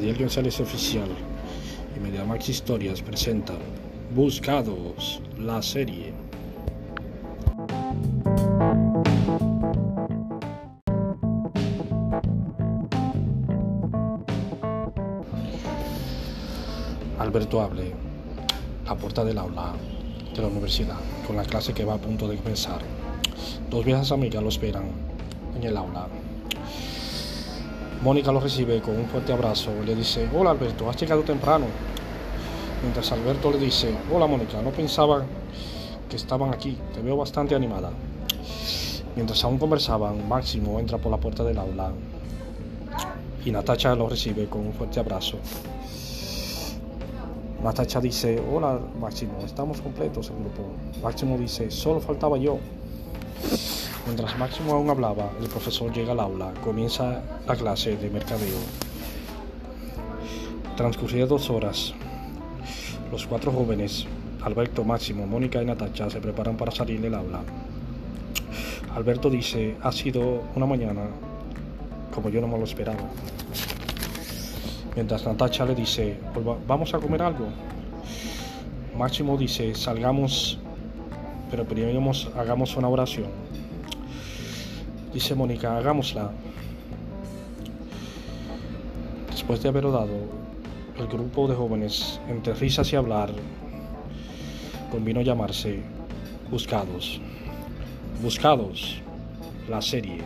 Adiel González Oficial y Mediamax Historias presentan Buscados, la serie. Alberto hable la puerta del aula de la universidad con la clase que va a punto de comenzar. Dos viejas amigas lo esperan en el aula. Mónica lo recibe con un fuerte abrazo y le dice, hola Alberto, has llegado temprano. Mientras Alberto le dice, hola Mónica, no pensaba que estaban aquí, te veo bastante animada. Mientras aún conversaban, Máximo entra por la puerta del aula y Natacha lo recibe con un fuerte abrazo. Natacha dice, hola Máximo, estamos completos el grupo. Máximo dice, solo faltaba yo. Mientras Máximo aún hablaba, el profesor llega al aula, comienza la clase de mercadeo. Transcurridas dos horas, los cuatro jóvenes, Alberto, Máximo, Mónica y Natacha, se preparan para salir del aula. Alberto dice, ha sido una mañana como yo no me lo esperaba. Mientras Natacha le dice, vamos a comer algo. Máximo dice, salgamos, pero primero hagamos una oración. Dice Mónica, hagámosla. Después de haberlo dado, el grupo de jóvenes, entre risas y hablar, convino llamarse Buscados. Buscados, la serie.